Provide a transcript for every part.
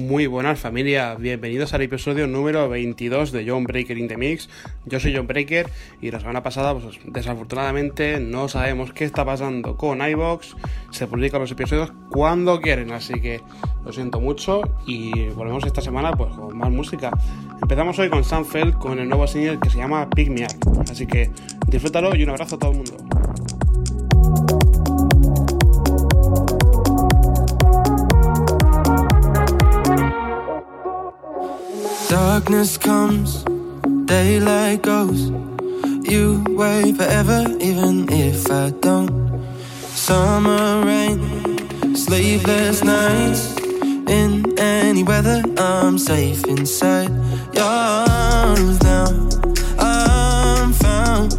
Muy buenas familia, bienvenidos al episodio número 22 de John Breaker in the Mix. Yo soy John Breaker y la semana pasada, pues desafortunadamente no sabemos qué está pasando con iBox. Se publican los episodios cuando quieren, así que lo siento mucho y volvemos esta semana pues con más música. Empezamos hoy con Sanfeld con el nuevo single que se llama Pick Me Up, así que disfrútalo y un abrazo a todo el mundo. Darkness comes, daylight goes. You wait forever, even if I don't. Summer rain, sleepless nights. In any weather, I'm safe inside your arms now. I'm found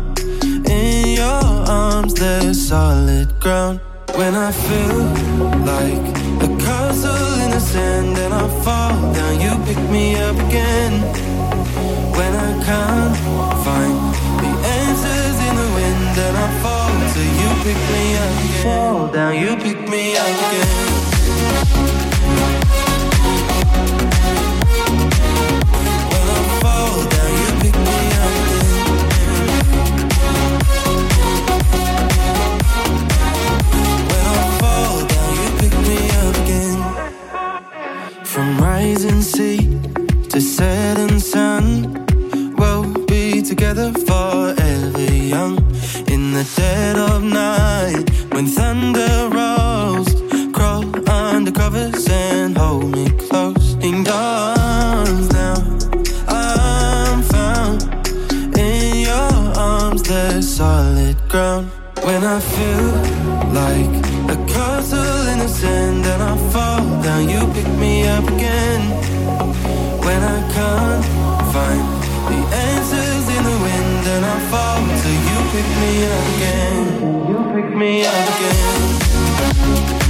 in your arms, there's solid ground. When I feel like a castle in the sand and I fall down, you pick me up again. When I can't find the answers in the wind and I fall, so you pick me up again. Fall down, you pick me up again. Together forever young. In the dead of night, when thunder rolls, crawl under covers and hold me close in your arms now. I'm found in your arms, there's solid ground. When I feel like a castle in the sand and I fall down, you pick me up again. Pick me up again.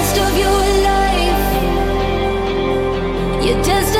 rest of your life. You just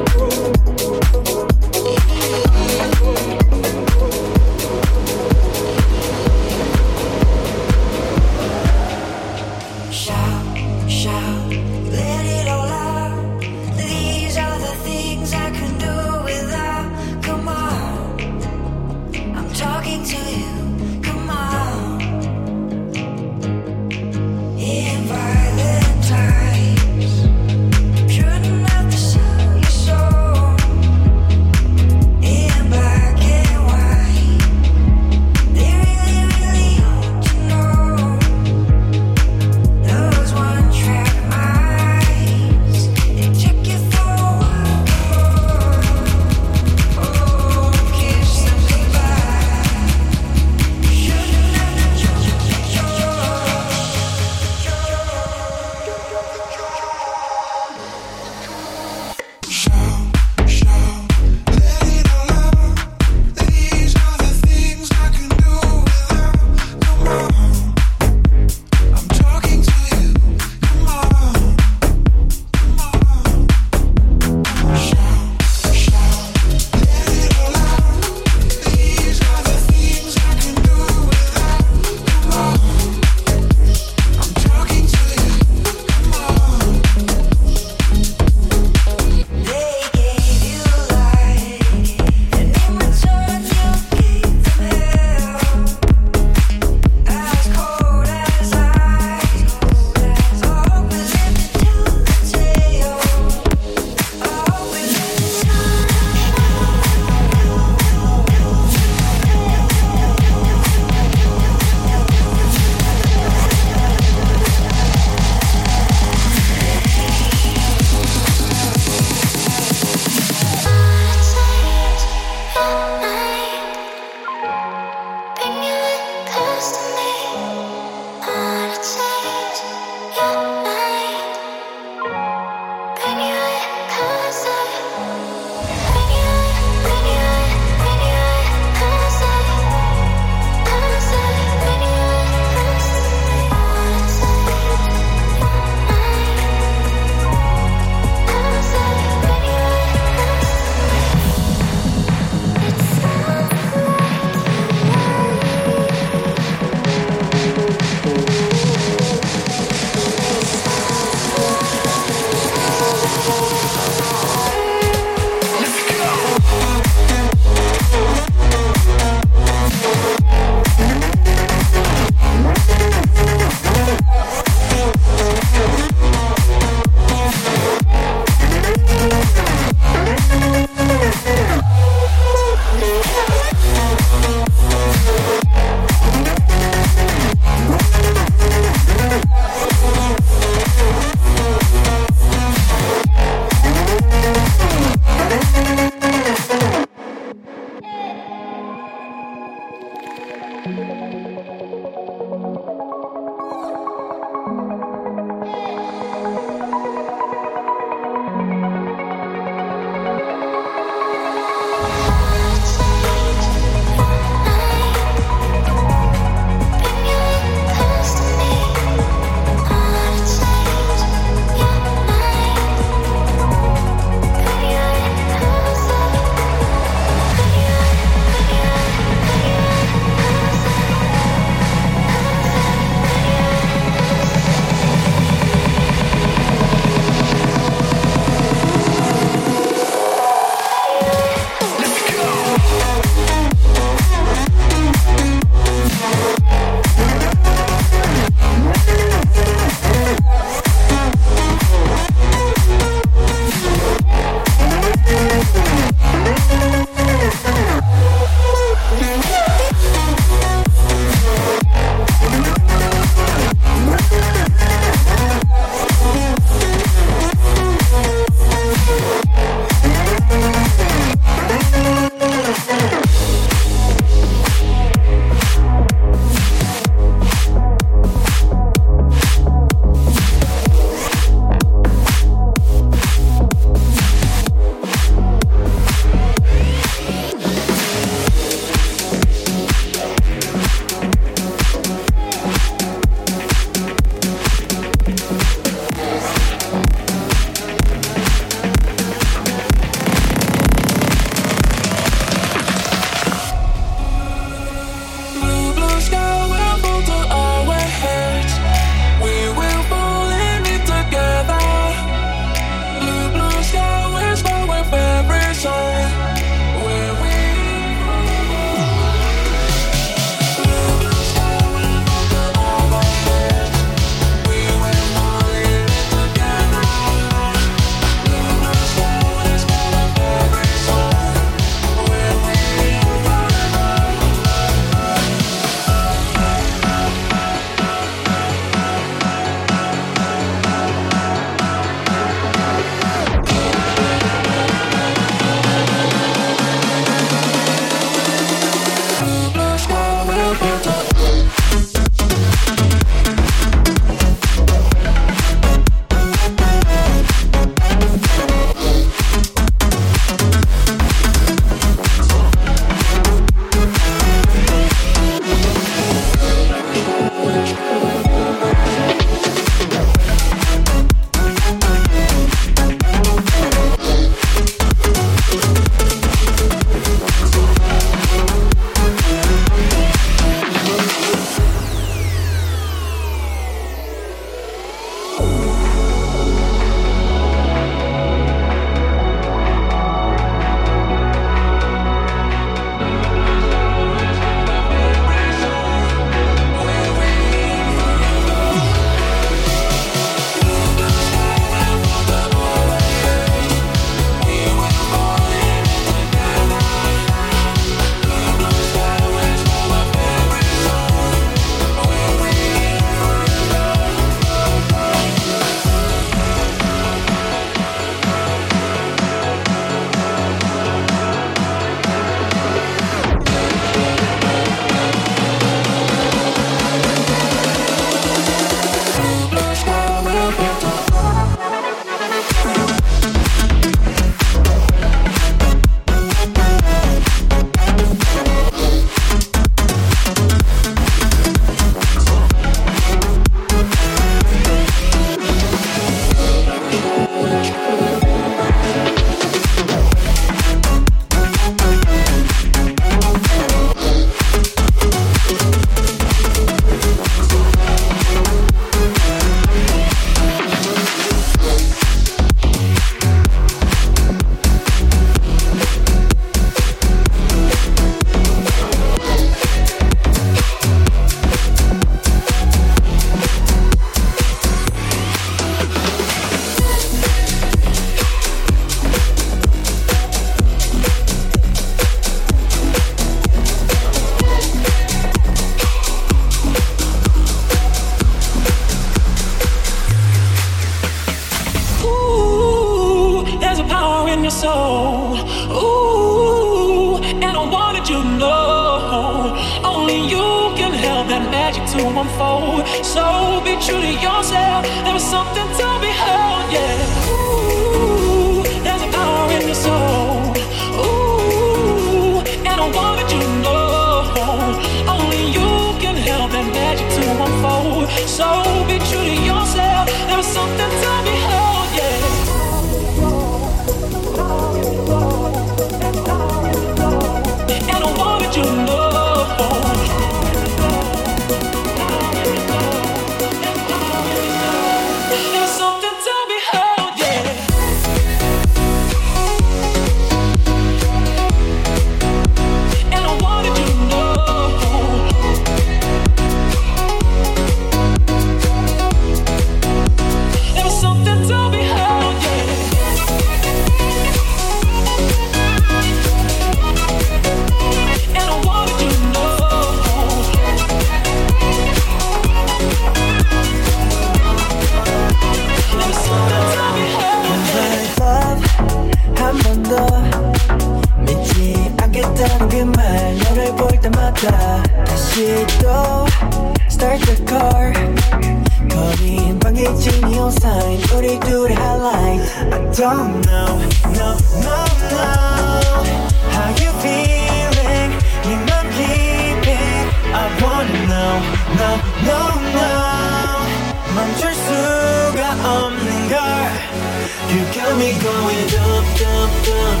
You got me going dump, dump, dump,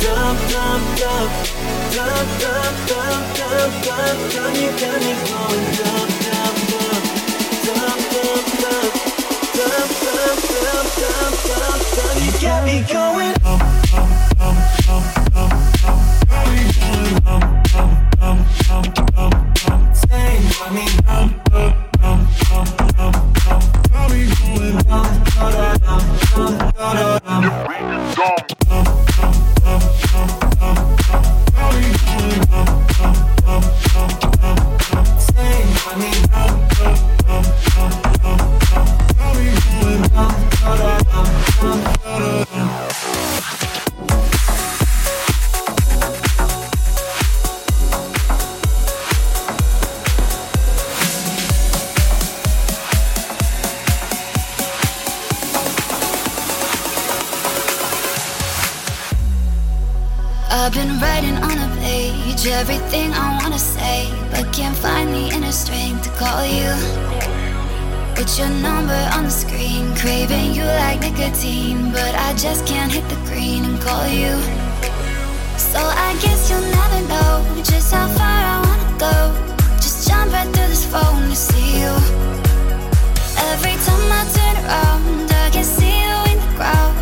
dump, dump, dump, dump, dump, dump, dump, dump, dump. You got me going dump, dump, dump, dump, dump, dump, dump, dump, dump, dump, dump. You got me going. home. I've been writing on a page everything I wanna say, but can't find the inner strength to call you. With your number on the screen, craving you like nicotine, but I just can't hit the green and call you. So I guess you'll never know just how far I wanna go. Just jump right through this phone to see you. Every time I turn around, I can see you in the crowd.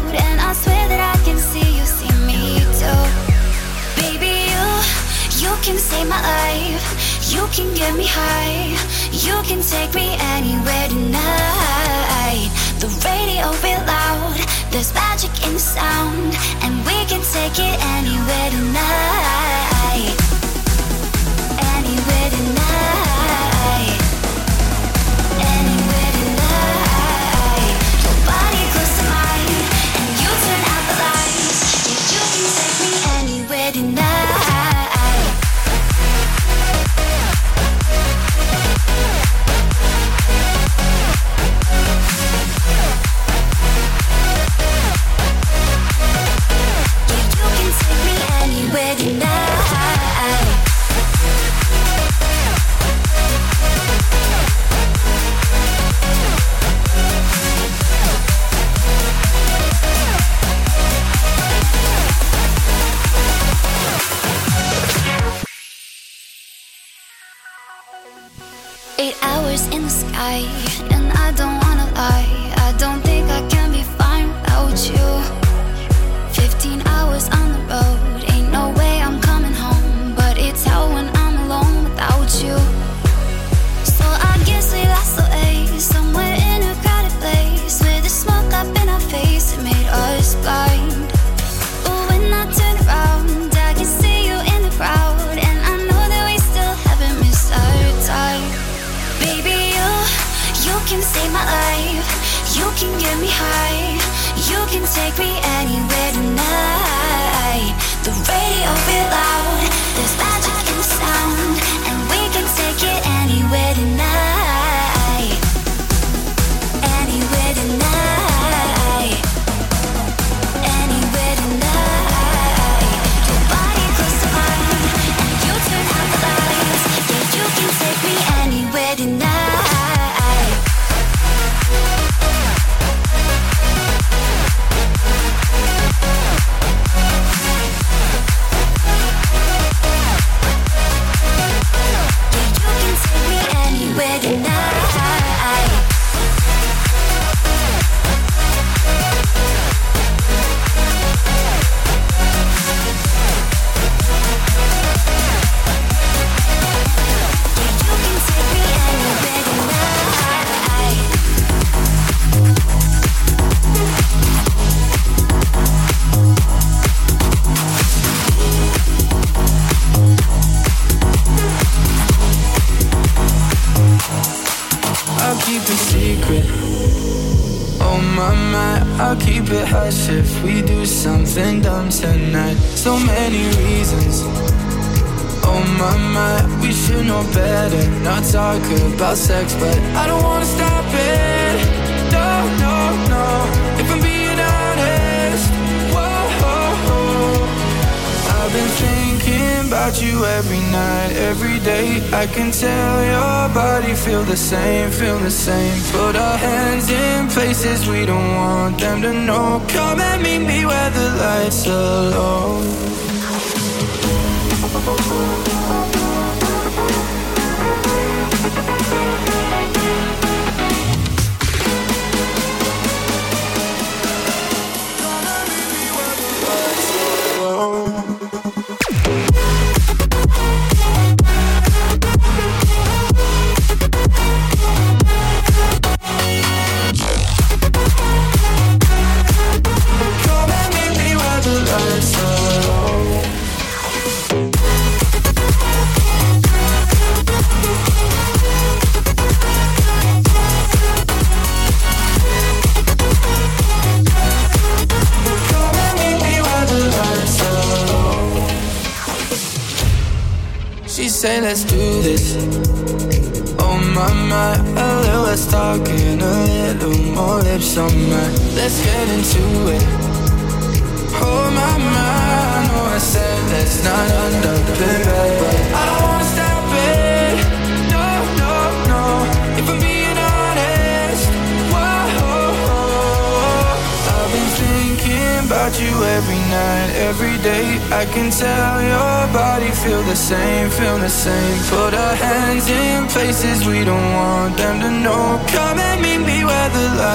You can save my life. You can get me high. You can take me anywhere tonight. The radio will loud. There's magic in the sound, and we can take it anywhere tonight. can take me anywhere. Should know better. Not talk about sex, but I don't wanna stop it. No, no, no. If I'm being honest, whoa, I've been thinking about you every night, every day. I can tell your body feel the same, feel the same. Put our hands in places we don't want them to know. Come and meet me where the lights are low.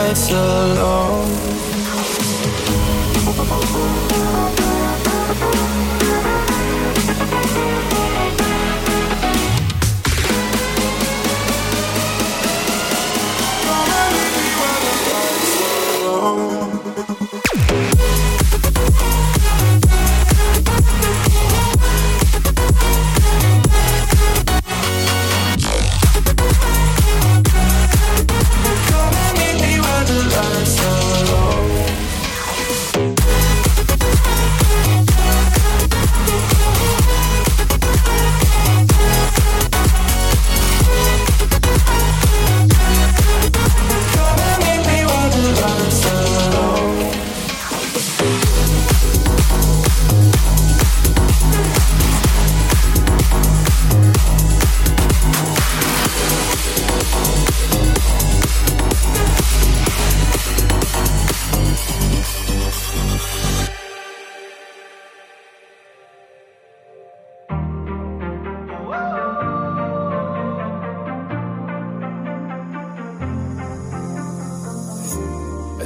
The lights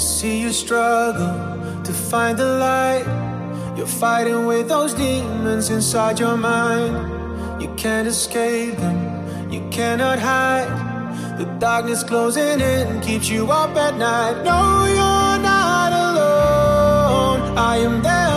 see you struggle to find the light. You're fighting with those demons inside your mind. You can't escape them, you cannot hide. The darkness closing in keeps you up at night. No, you're not alone. I am there